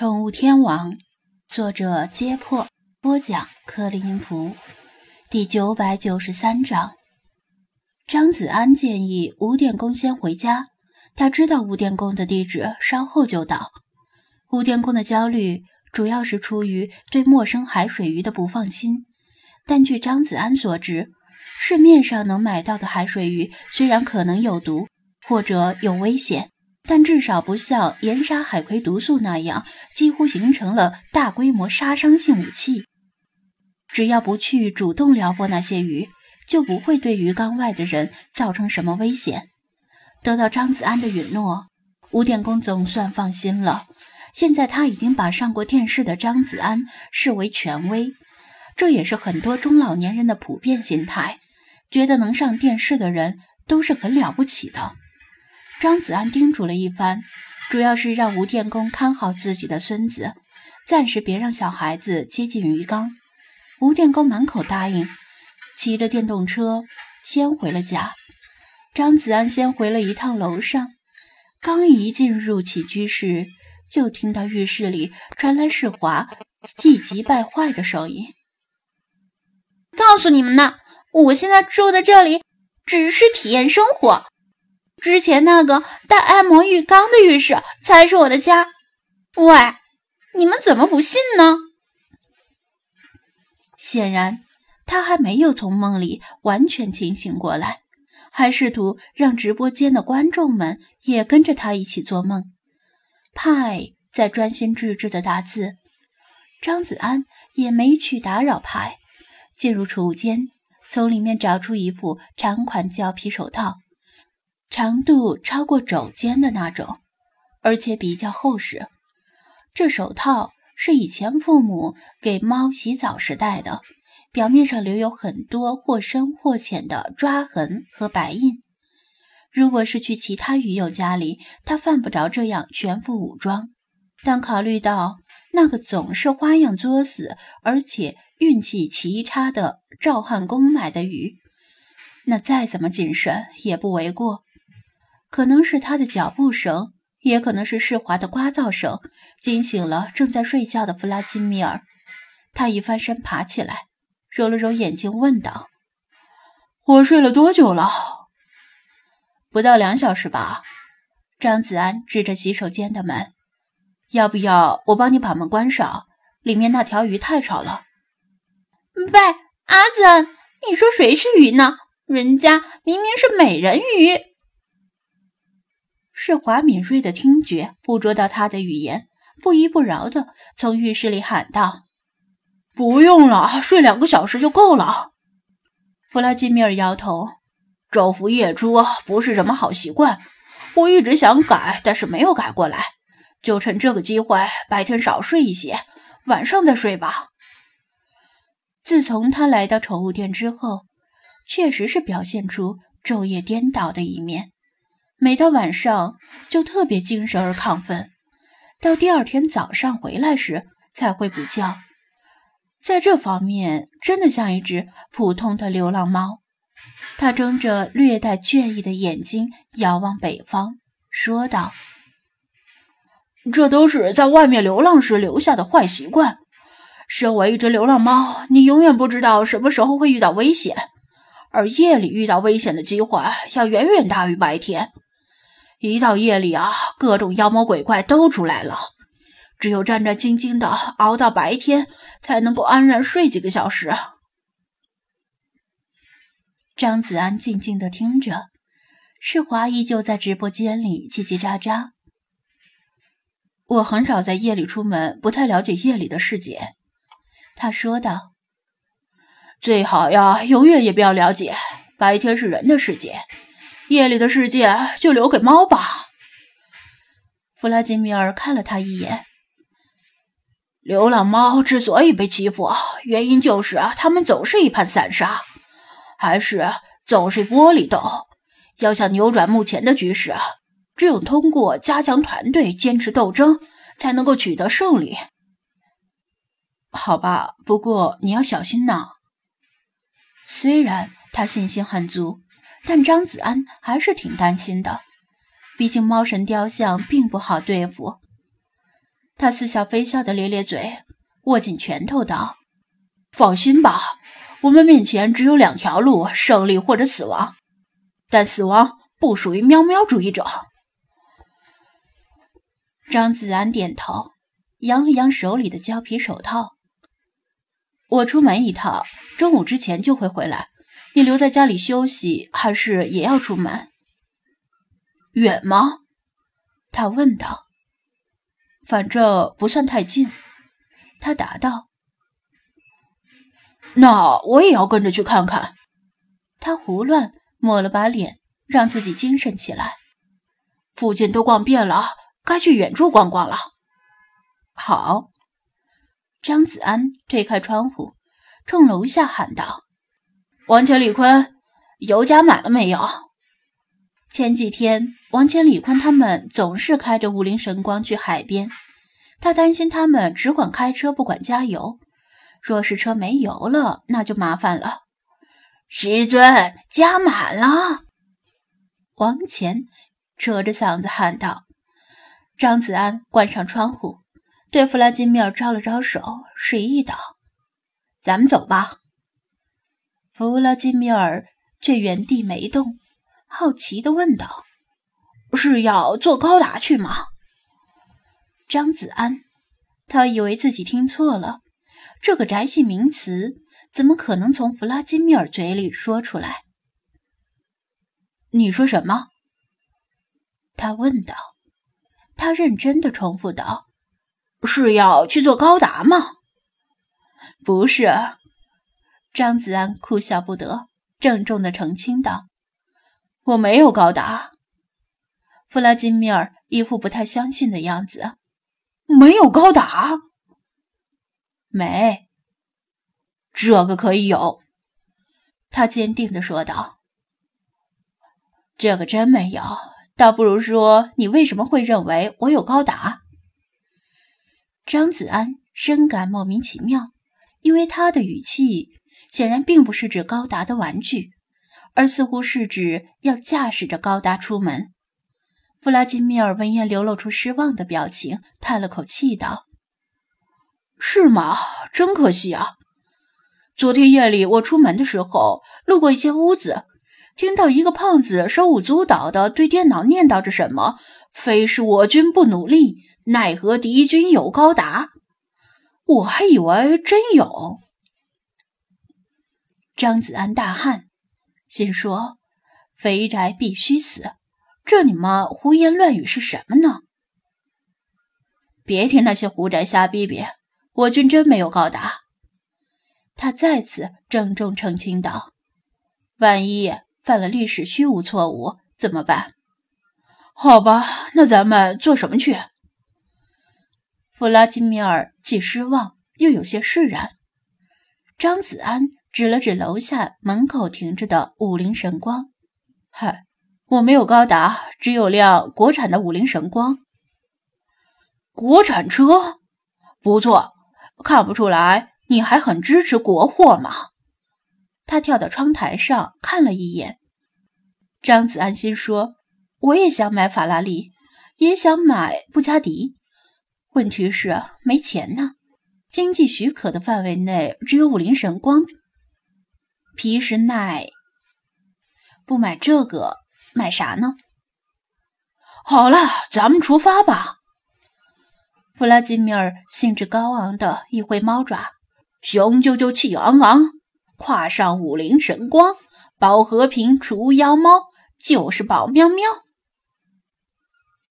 宠物天王，作者：揭破，播讲：克林福，第九百九十三章。张子安建议吴电工先回家，他知道吴电工的地址，稍后就到。吴电工的焦虑主要是出于对陌生海水鱼的不放心，但据张子安所知，市面上能买到的海水鱼虽然可能有毒或者有危险。但至少不像盐沙海葵毒素那样，几乎形成了大规模杀伤性武器。只要不去主动撩拨那些鱼，就不会对鱼缸外的人造成什么危险。得到张子安的允诺，吴电工总算放心了。现在他已经把上过电视的张子安视为权威，这也是很多中老年人的普遍心态，觉得能上电视的人都是很了不起的。张子安叮嘱了一番，主要是让吴电工看好自己的孙子，暂时别让小孩子接近鱼缸。吴电工满口答应，骑着电动车先回了家。张子安先回了一趟楼上，刚一进入起居室，就听到浴室里传来世华气急败坏的声音：“告诉你们呢，我现在住在这里只是体验生活。”之前那个带按摩浴缸的浴室才是我的家。喂，你们怎么不信呢？显然，他还没有从梦里完全清醒过来，还试图让直播间的观众们也跟着他一起做梦。派在专心致志的打字，张子安也没去打扰派，进入储物间，从里面找出一副长款胶皮手套。长度超过肘尖的那种，而且比较厚实。这手套是以前父母给猫洗澡时戴的，表面上留有很多或深或浅的抓痕和白印。如果是去其他鱼友家里，他犯不着这样全副武装。但考虑到那个总是花样作死，而且运气奇差的赵汉公买的鱼，那再怎么谨慎也不为过。可能是他的脚步声，也可能是世华的刮噪声，惊醒了正在睡觉的弗拉基米尔。他一翻身爬起来，揉了揉眼睛，问道：“我睡了多久了？不到两小时吧。”张子安指着洗手间的门：“要不要我帮你把门关上？里面那条鱼太吵了。”喂，阿子，你说谁是鱼呢？人家明明是美人鱼。世华敏锐的听觉捕捉到他的语言，不依不饶的从浴室里喊道：“不用了，睡两个小时就够了。”弗拉基米尔摇头：“昼伏夜出不是什么好习惯，我一直想改，但是没有改过来。就趁这个机会，白天少睡一些，晚上再睡吧。”自从他来到宠物店之后，确实是表现出昼夜颠倒的一面。每到晚上就特别精神而亢奋，到第二天早上回来时才会补觉。在这方面，真的像一只普通的流浪猫。他睁着略带倦意的眼睛遥望北方，说道：“这都是在外面流浪时留下的坏习惯。身为一只流浪猫，你永远不知道什么时候会遇到危险，而夜里遇到危险的机会要远远大于白天。”一到夜里啊，各种妖魔鬼怪都出来了。只有战战兢兢的熬到白天，才能够安然睡几个小时。张子安静静的听着，世华依旧在直播间里叽叽喳喳。我很少在夜里出门，不太了解夜里的世界。他说道：“最好呀，永远也不要了解。白天是人的世界。”夜里的世界就留给猫吧。弗拉基米尔看了他一眼。流浪猫之所以被欺负，原因就是它们总是一盘散沙，还是总是窝里斗。要想扭转目前的局势，只有通过加强团队、坚持斗争，才能够取得胜利。好吧，不过你要小心呐。虽然他信心很足。但张子安还是挺担心的，毕竟猫神雕像并不好对付。他似笑非笑的咧咧嘴，握紧拳头道：“放心吧，我们面前只有两条路：胜利或者死亡。但死亡不属于喵喵主义者。”张子安点头，扬了扬手里的胶皮手套。我出门一趟，中午之前就会回来。你留在家里休息，还是也要出门？远吗？他问道。反正不算太近，他答道。那我也要跟着去看看。他胡乱抹了把脸，让自己精神起来。附近都逛遍了。该去远处逛逛了。好，张子安推开窗户，冲楼下喊道：“王乾、李坤，油加满了没有？”前几天，王乾、李坤他们总是开着五菱神光去海边，他担心他们只管开车不管加油，若是车没油了，那就麻烦了。师尊，加满了！王乾扯着嗓子喊道。张子安关上窗户，对弗拉基米尔招了招手，示意道：“咱们走吧。”弗拉基米尔却原地没动，好奇地问道：“是要坐高达去吗？”张子安，他以为自己听错了，这个宅系名词怎么可能从弗拉基米尔嘴里说出来？你说什么？他问道。他认真的重复道：“是要去做高达吗？”“不是。”张子安哭笑不得，郑重的澄清道：“我没有高达。”弗拉基米尔一副不太相信的样子：“没有高达？没，这个可以有。”他坚定的说道：“这个真没有。”倒不如说，你为什么会认为我有高达？张子安深感莫名其妙，因为他的语气显然并不是指高达的玩具，而似乎是指要驾驶着高达出门。弗拉基米尔闻言流露出失望的表情，叹了口气道：“是吗？真可惜啊！昨天夜里我出门的时候，路过一间屋子。”听到一个胖子手舞足蹈的对电脑念叨着什么，非是我军不努力，奈何敌军有高达。我还以为真有。张子安大汗，心说：肥宅必须死！这你妈胡言乱语是什么呢？别听那些胡宅瞎逼逼，我军真没有高达。他再次郑重澄清道：万一……犯了历史虚无错误怎么办？好吧，那咱们做什么去？弗拉基米尔既失望又有些释然。张子安指了指楼下门口停着的五菱神光：“嗨，我没有高达，只有辆国产的五菱神光。国产车，不错，看不出来你还很支持国货嘛。”他跳到窗台上看了一眼，张子安心说：“我也想买法拉利，也想买布加迪，问题是没钱呢。经济许可的范围内只有五菱神光，皮实耐。不买这个，买啥呢？”好了，咱们出发吧。弗拉基米尔兴致高昂的一挥猫爪，雄赳赳气昂昂。跨上五菱神光，保和平除妖猫，就是保喵喵。